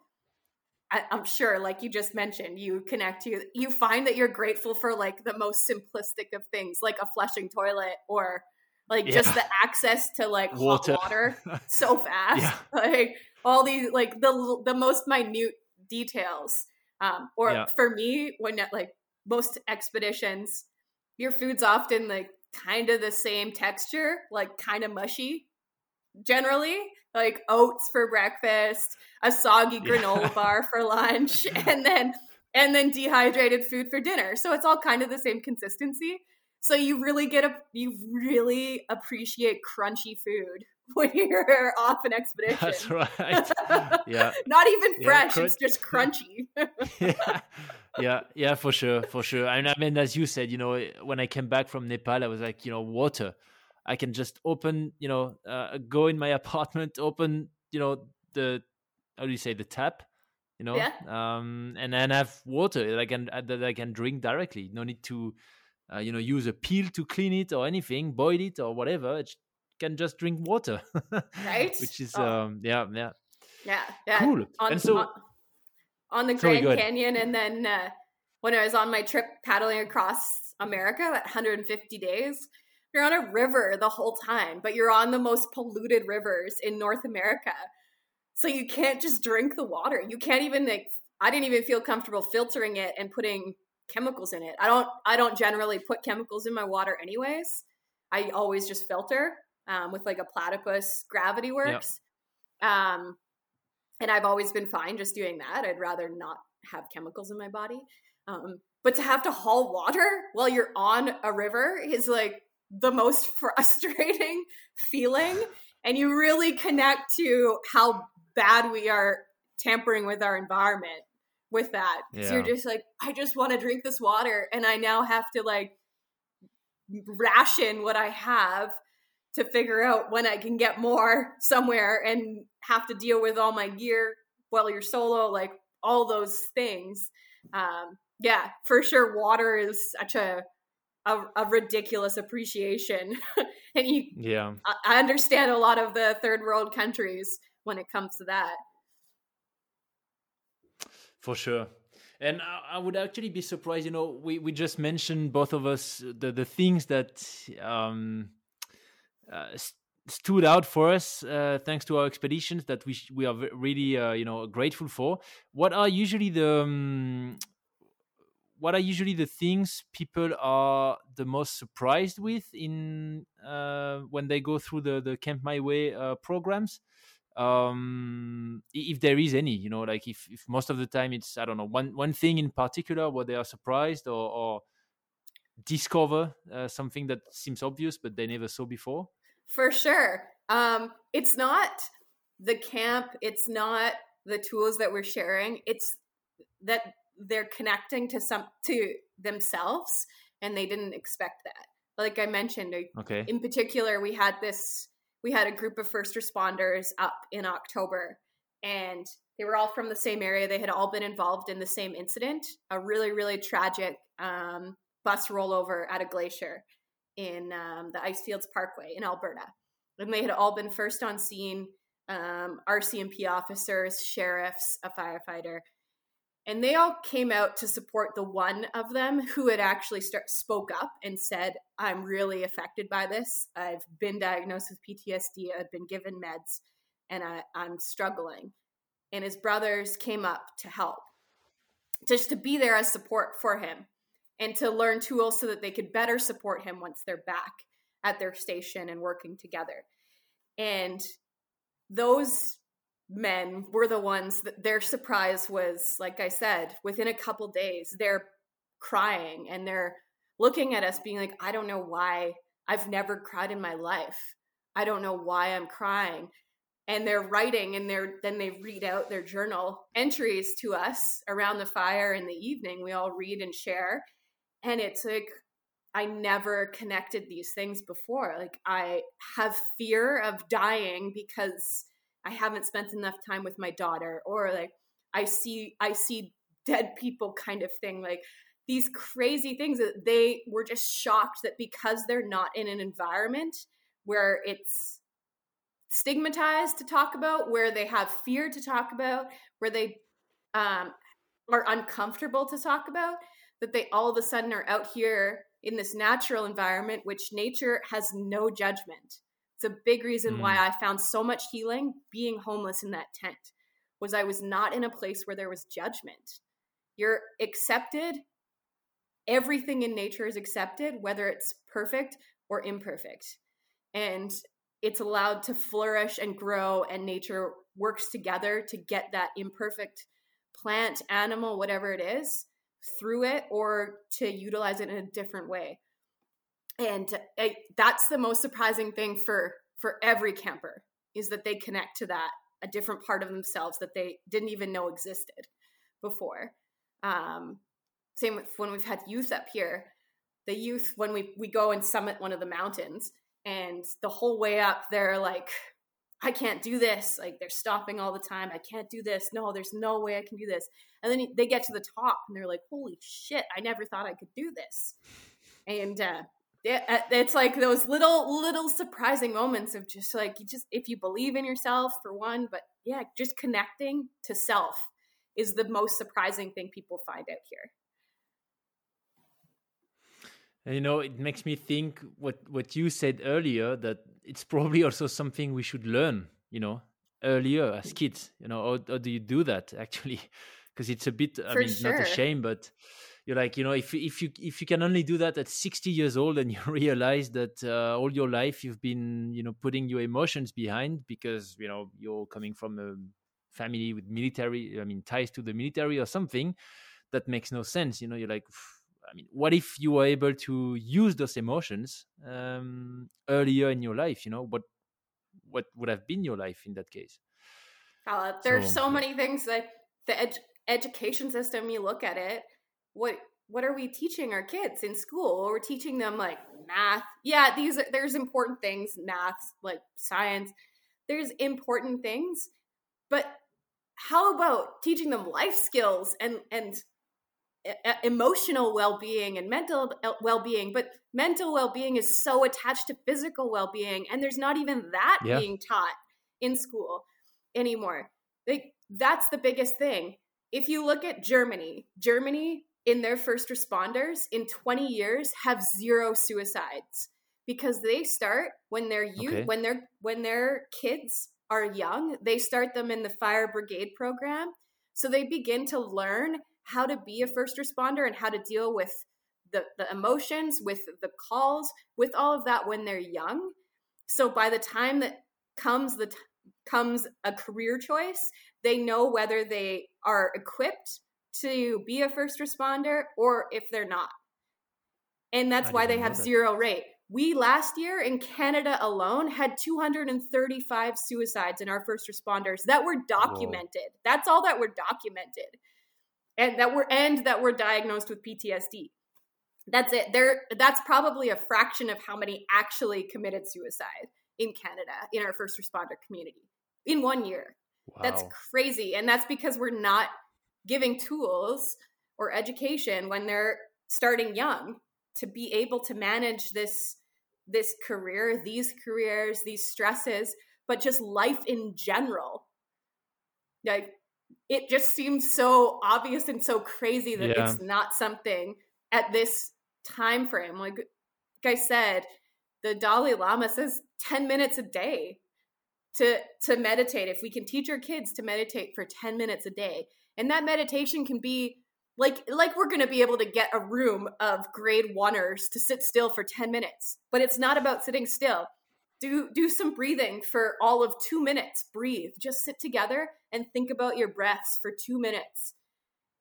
I, I'm sure, like you just mentioned, you connect you you find that you're grateful for like the most simplistic of things, like a flushing toilet or like just the access to like Water. hot water [laughs] so fast. Yeah. [laughs] Like all these like the the most minute details. Um, or Yeah. for me, when like most expeditions, your food's often like kind of the same texture, like kind of mushy. Generally, like oats for breakfast, a soggy Yeah. granola bar for lunch, [laughs] and then and then dehydrated food for dinner. So it's all kind of the same consistency. So you really get a you really appreciate crunchy food [laughs] when you're off an expedition. That's [laughs] right. [laughs] Yeah. Not even Yeah, fresh, crunch- it's just crunchy. yeah, yeah, yeah, for sure, for sure. And I mean, as you said, you know, when I came back from Nepal, I was like, you know, water. I can just open, you know, uh, go in my apartment, open, you know, the how do you say the tap, you know, Yeah. um, and then have water that I can uh, that I can drink directly. No need to, uh, you know, use a peel to clean it or anything, boil it or whatever. It can just drink water, [laughs] Right? Which is, Oh. um, yeah, yeah, yeah, yeah. cool. On, and so, on, on the Grand ahead. Canyon, and then uh, when I was on my trip paddling across America at 150 days, you're on a river the whole time, but you're on the most polluted rivers in North America. So you can't just drink the water. You can't even like I didn't even feel comfortable filtering it and putting chemicals in it. I don't I don't generally put chemicals in my water anyways. I always just filter um, with like a Platypus GravityWorks. Um, and I've always been fine just doing that. I'd rather not have chemicals in my body. Um, but to have to haul water while you're on a river is like the most [laughs] frustrating feeling. And you really connect to how bad we are tampering with our environment with that. Because you're just like, I just want to drink this water. And I now have to like ration what I have to figure out when I can get more somewhere and have to deal with all my gear while you're solo, like all those things. Um, yeah, for sure, water is such a a, a ridiculous appreciation, [laughs] and you, yeah. I- I understand a lot of the third world countries when it comes to that. For sure. And I, I would actually be surprised, you know, we, we just mentioned both of us the, the things that um, uh, stood out for us uh, thanks to our expeditions that we we are really uh, you know grateful for. What are usually the um, what are usually the things people are the most surprised with in uh, when they go through the the Camp My Way uh, programs? Um, if there is any, you know, like if, if most of the time it's I don't know one one thing in particular where they are surprised or, or discover uh, something that seems obvious but they never saw before. For sure, um, it's not the camp. It's not the tools that we're sharing. It's that they're connecting to some to themselves and they didn't expect that like i mentioned okay in particular we had this we had a group of first responders up in october and they were all from the same area they had all been involved in the same incident a really really tragic um, bus rollover at a glacier in um, the icefields parkway in alberta. And they had all been first on scene um, rcmp officers sheriffs a firefighter and they all came out to support the one of them who had actually start, spoke up and said i'm really affected by this. I've been diagnosed with ptsd i've been given meds and I, i'm struggling. And his brothers came up to help just to be there as support for him and to learn tools so that they could better support him once they're back at their station and working together. And those men were the ones that their surprise was like i said within a couple days they're crying and they're looking at us being like i don't know why i've never cried in my life. I don't know why i'm crying. And they're writing and they're then they read out their journal entries to us around the fire in the evening. We all read and share and it's like i never connected these things before. Like i have fear of dying because I haven't spent enough time with my daughter or like I see I see dead people kind of thing. Like these crazy things that they were just shocked that because they're not in an environment where it's stigmatized to talk about where they have fear to talk about where they um, are uncomfortable to talk about that they all of a sudden are out here in this natural environment which nature has no judgment it's a big reason mm. why I found so much healing being homeless in that tent was I was not in a place where there was judgment. You're accepted. Everything in nature is accepted, whether it's perfect or imperfect. And it's allowed to flourish and grow, and nature works together to get that imperfect plant, animal, whatever it is, through it or to utilize it in a different way. And I, that's the most surprising thing for for every camper is that they connect to that a different part of themselves that they didn't even know existed before. Um, same with when we've had youth up here. The youth when we we go and summit one of the mountains and the whole way up they're like i can't do this. Like they're stopping all the time. I can't do this. No there's no way i can do this. And then they get to the top and they're like holy shit i never thought i could do this. And uh, uh, it's like those little little surprising moments of just like you just if you believe in yourself for one but yeah just connecting to self is the most surprising thing people find out here you know it makes me think what what you said earlier that it's probably [laughs] also something we should learn you know earlier as kids you know or, or do you do that [laughs] actually because it's a bit i mean sure. not a shame but you're like you know if if you if you can only do that at 60 years old and [laughs] you realize that uh, all your life you've been you know putting your emotions behind because you know you're coming from a family with military i mean ties to the military or something that makes no sense you know you're like i mean what if you were able to use those emotions um, earlier in your life you know what what would have been your life in that case uh, there's so, so many things that the ed- education system you look at it what what are we teaching our kids in school? We're teaching them like math. Yeah, these are, there's important things, math, like science. There's important things, but how about teaching them life skills and and emotional well-being and mental uh, well-being but mental well-being is so attached to physical well-being and there's not even that yeah. being taught in school anymore like that's the biggest thing if you look at germany germany in their first responders in 20 years have zero suicides because they start when they're youth Okay. when they're when their kids are young they start them in the fire brigade program so they begin to learn how to be a first responder and how to deal with the, the emotions with the calls with all of that when they're young. So by the time that comes the t- comes a career choice they know whether they are equipped to be a first responder or if they're not. And that's I why they have zero rate. We last year in canada alone had 235 suicides in our first responders that were documented. That's all that were documented and that were and that were diagnosed with ptsd that's it there that's probably a fraction of how many actually committed suicide in canada in our first responder community in one year Wow. that's crazy. And that's because we're not giving tools or education when they're starting young to be able to manage this this career, these careers, these stresses, but just life in general. Like it just seems so obvious and so crazy that Yeah. it's not something at this time frame. Like, like I said, the Dalai Lama says 10 minutes a day to to meditate if we can teach our kids to meditate for 10 minutes a day and that meditation can be like like we're going to be able to get a room of grade oneers to sit still for 10 minutes but it's not about sitting still do do some breathing for all of 2 minutes. Breathe. Just sit together and think about your breaths for 2 minutes.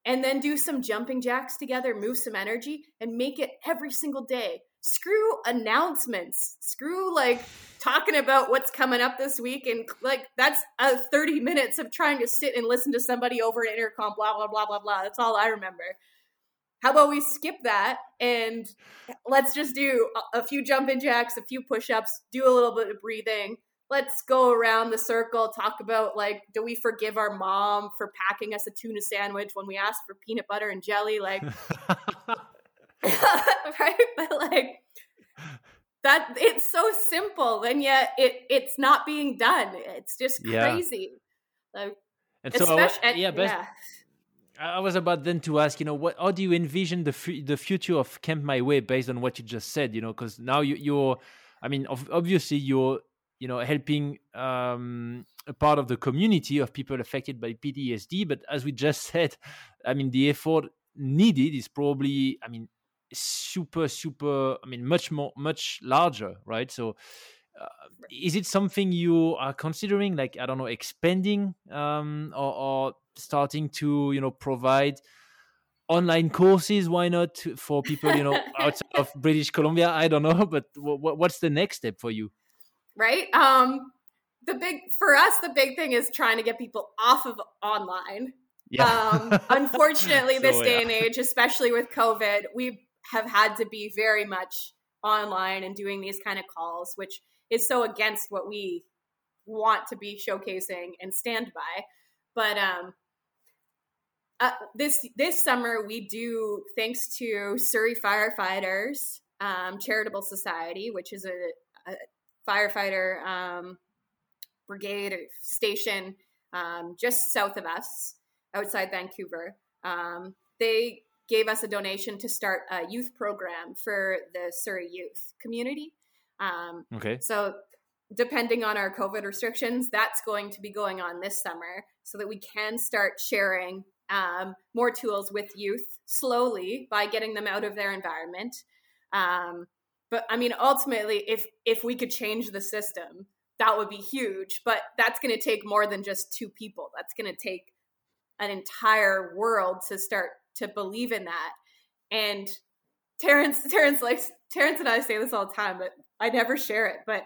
And then do some jumping jacks together move some energy and make it every single day. Screw announcements. Screw like talking about what's coming up this week and like that's uh, 30 minutes of trying to sit and listen to somebody over an intercom blah blah blah blah blah. That's all i remember how about we skip that and let's just do a, few jumping jacks a few push-ups do a little bit of breathing. Let's go around the circle talk about like do we forgive our mom for packing us a tuna sandwich when we asked for peanut butter and jelly? Like [laughs] [laughs] right? But like that it's so simple and yet it it's not being done. It's just Yeah. crazy. Like and so, yeah, best, yeah I was about then to ask, you know, what how do you envision the fu- the future of Camp My Way based on what you just said, you know, because now you, you're, I mean, of, obviously you're, you know, helping um, a part of the community of people affected by PTSD, but as we just [laughs] said, I mean, the effort needed is probably, I mean, super, super, I mean, much more, much larger, right? So. Uh, is it something you are considering like i don't know expanding um, or, or starting to you know provide online courses? Why not for people you know [laughs] outside of british columbia? I don't know [laughs] but w- what's the next step for you? Right? Um the big for us the big thing is trying to get people off of online. Um unfortunately [laughs] this day yeah. and age especially with covid we have had to be very much online and doing these kind of calls which is so against what we want to be showcasing and stand by but um uh, this this summer we do thanks to surrey firefighters um, charitable society which is a, a firefighter um, brigade station um, just south of us outside Vancouver. Um, they gave us a donation to start a youth program for the Surrey youth community. Um, okay so, depending on our COVID restrictions, that's going to be going on this summer so that we can start sharing um, more tools with youth slowly by getting them out of their environment. Um, but I mean, ultimately, if if we could change the system, that would be huge. But that's going to take more than just two people. That's going to take an entire world to start to believe in that. And Terrence, Terrence likes Terrence and I say this all the time, but I never share it. But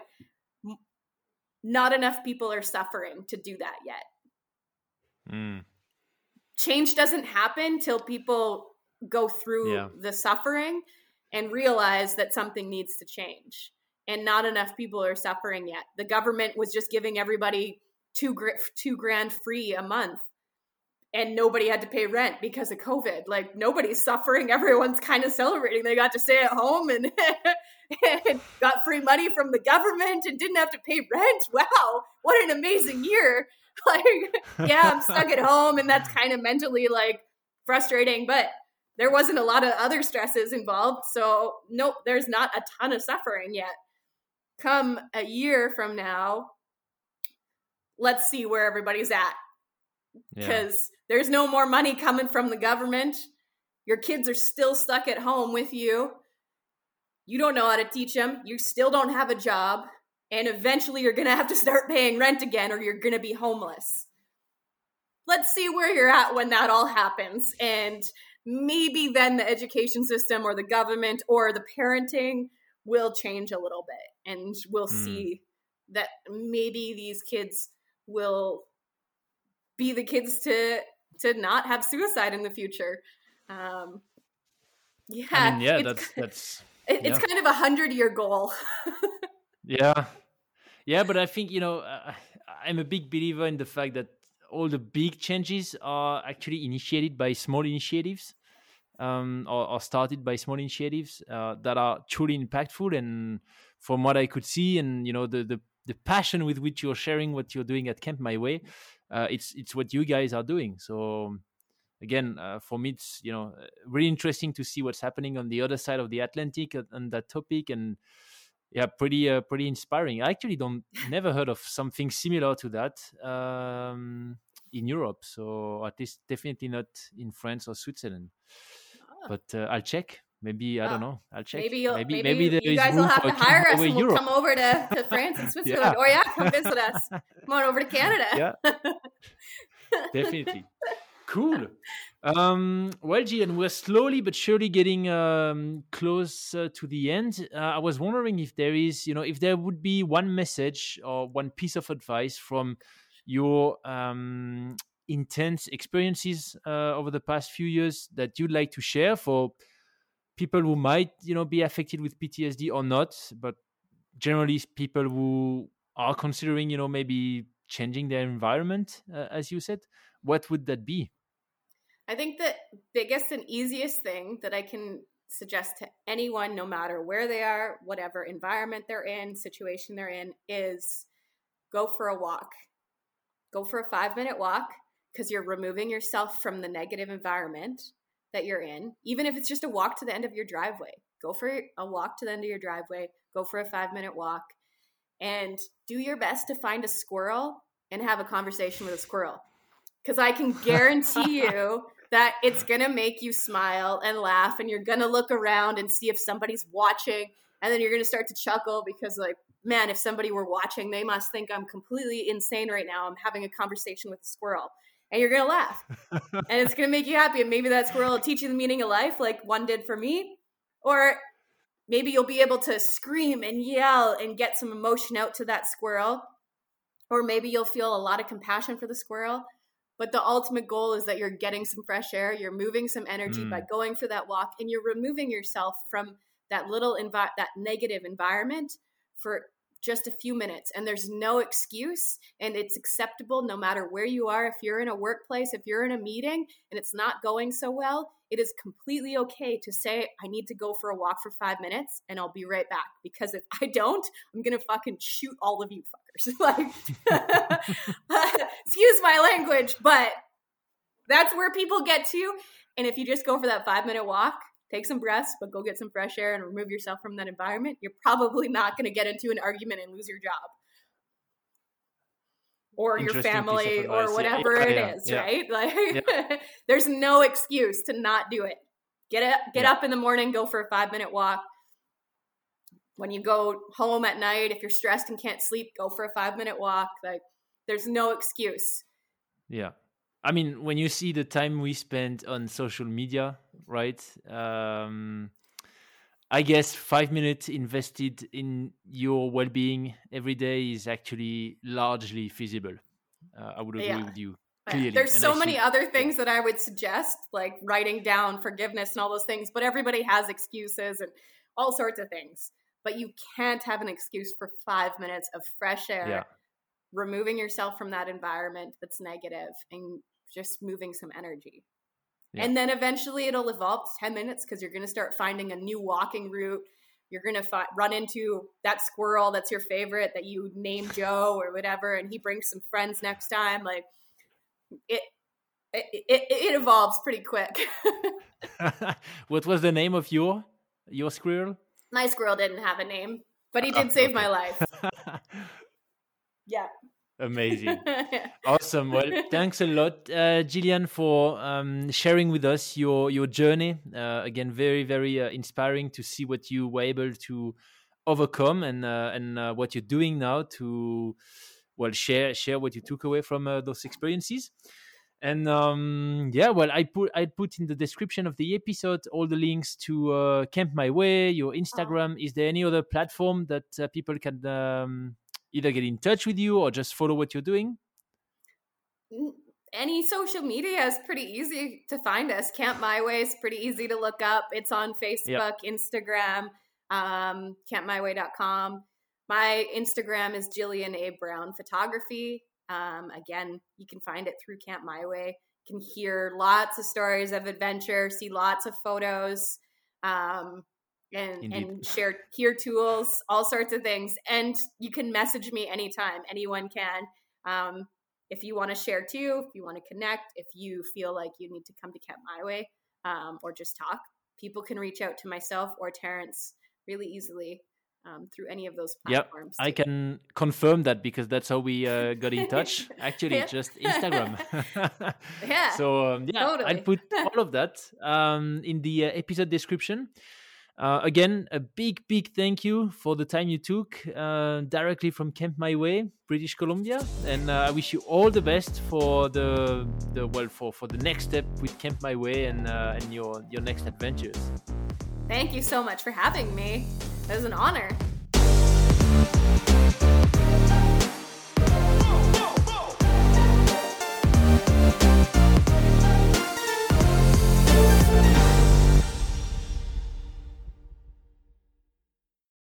not enough people are suffering to do that yet. Mm, Change doesn't happen till people go through Yeah. the suffering and realize that something needs to change. And not enough people are suffering yet. The government was just giving everybody two two grand free a month and nobody had to pay rent because of COVID. Like nobody's suffering. Everyone's kind of celebrating. They got to stay at home and, [laughs] and got free money from the government and didn't have to pay rent. [laughs] Wow, what an amazing year. [laughs] Like, yeah, I'm stuck at [laughs] home and that's kind of mentally like frustrating, but there wasn't a lot of other stresses involved. So, nope, there's not a ton of suffering yet. come a year from now, let's see where everybody's at. Because yeah. there's no more money coming from the government. Your kids are still stuck at home with you. You don't know how to teach them. You still don't have a job. And eventually you're going to have to start paying rent again or you're going to be homeless. Let's see where you're at when that all happens. And maybe then the education system or the government or the parenting will change a little bit and we'll mm. see that maybe these kids will be the kids to to not have suicide in the future um yeah I mean, yeah that's [laughs] that's it, yeah. it's kind of a hundred year goal [laughs] yeah yeah but i think you know uh, i'm a big believer in the fact that all the big changes are actually initiated by small initiatives um, or, or, started by small initiatives uh, that are truly impactful. And from what I could see, and you know the the, the passion with which you're sharing what you're doing at Camp My Way, uh, it's it's what you guys are doing. So again, uh, for me, it's you know really interesting to see what's happening on the other side of the Atlantic on that topic and yeah pretty uh, pretty inspiring i actually don't [laughs] never heard of something similar to that um, in europe so at least definitely not in france or switzerland but uh, I'll check. Maybe I don't know. I'll check. Maybe you'll, maybe, maybe, maybe you guys will have to hire us and we'll Europe. come over to, to France and [laughs] Switzerland. yeah. Or yeah, come visit us. [laughs] Come on over to Canada. Yeah, definitely. Cool. Um, well, Gian, we're slowly but surely getting um, close to the end. Uh, I was wondering if there is, you know, if there would be one message or one piece of advice from your um, intense experiences uh, over the past few years that you'd like to share for people who might you know be affected with PTSD or not, but generally people who are considering you know maybe changing their environment, uh, as you said, what would that be? I think the biggest and easiest thing that I can suggest to anyone, no matter where they are, whatever environment they're in, situation they're in, is go for a walk. Go for a five minute walk because you're removing yourself from the negative environment that you're in, even if it's just a walk to the end of your driveway. Go for a walk to the end of your driveway, go for a five minute walk, and do your best to find a squirrel and have a conversation with a squirrel. Because I can [laughs] guarantee you that it's going to make you smile and laugh, and you're going to look around and see if somebody's watching, and then you're going to start to chuckle because, like, man, if somebody were watching, they must think I'm completely insane right now. I'm having a conversation with a squirrel and you're gonna laugh. [laughs] And it's gonna make you happy and maybe that squirrel will teach you the meaning of life like one did for me. Or maybe you'll be able to scream and yell and get some emotion out to that squirrel. Or maybe you'll feel a lot of compassion for the squirrel but the ultimate goal is that you're getting some fresh air you're moving some energy mm. by going for that walk and you're removing yourself from that little envi- that negative environment for just a few minutes and there's no excuse and it's acceptable no matter where you are if you're in a workplace if you're in a meeting and it's not going so well it is completely okay to say i need to go for a walk for 5 minutes and I'll be right back because if I don't I'm going to fucking shoot all of you fuckers. [laughs] Like [laughs] excuse my language but that's where people get to. And if you just go for that 5 minute walk take some breaths, but go get some fresh air and remove yourself from that environment, you're probably not going to get into an argument and lose your job or your family or whatever yeah, yeah, it is, yeah, right? [laughs] Like [laughs] there's no excuse to not do it. Get up, get up in the morning, go for a 5-minute walk. When you go home at night, if you're stressed and can't sleep, go for a 5-minute walk. Like there's no excuse. Yeah. I mean, when you see the time we spend on social media, right? Um, I guess five minutes invested in your well-being every day is actually largely feasible. Uh, I would agree yeah. with you. Clearly. There's and so I many see, other things that I would suggest, like writing down forgiveness and all those things, but everybody has excuses and all sorts of things. But you can't have an excuse for five minutes of fresh air, yeah. removing yourself from that environment that's negative and just moving some energy. Yeah. And then eventually it'll evolve to 10 minutes because you're going to start finding a new walking route. You're going to fi- run into that squirrel that's your favorite that you name Joe or whatever, and he brings some friends next time. Like it, it, it, it evolves pretty quick. [laughs] [laughs] what was the name of your your squirrel? My squirrel didn't have a name. but he ah, did save my life. [laughs] yeah. Amazing. [laughs] awesome. Well, [laughs] thanks a lot, uh, Jillian, for um, sharing with us your your journey. Uh, again, very very uh, inspiring to see what you were able to overcome and uh, and uh, what you're doing now to well share share what you took away from uh, those experiences. And um, yeah, well, I put I put in the description of the episode all the links to Camp My Way, your Instagram. Oh. Is there any other platform that people can um, either get in touch with you or just follow what you're doing? Any social media is pretty easy to find us. Camp My Way is pretty easy to look up. It's on Facebook, yep. Instagram, um, campmyway.com. My Instagram is Jillian A. Brown Photography. Um, again, you can find it through Camp My Way. You can hear lots of stories of adventure, see lots of photos. Um, and and share here tools, all sorts of things. And you can message me anytime. Anyone can. Um, if you want to share too, if you want to connect, if you feel like you need to come to Camp My Way um, or just talk, people can reach out to myself or Terrence really easily um, through any of those platforms. Yep, I can confirm that because that's how we uh, got in touch. [laughs] Actually, yeah. just Instagram. [laughs] yeah. [laughs] So um, yeah, totally. I'll put all of that um, in the uh, episode description. Uh, again, a big, big thank you for the time you took uh, directly from Camp My Way, British Columbia, and uh, I wish you all the best for the the well for for the next step with Camp My Way and uh, and your your next adventures. Thank you so much for having me. It was an honor.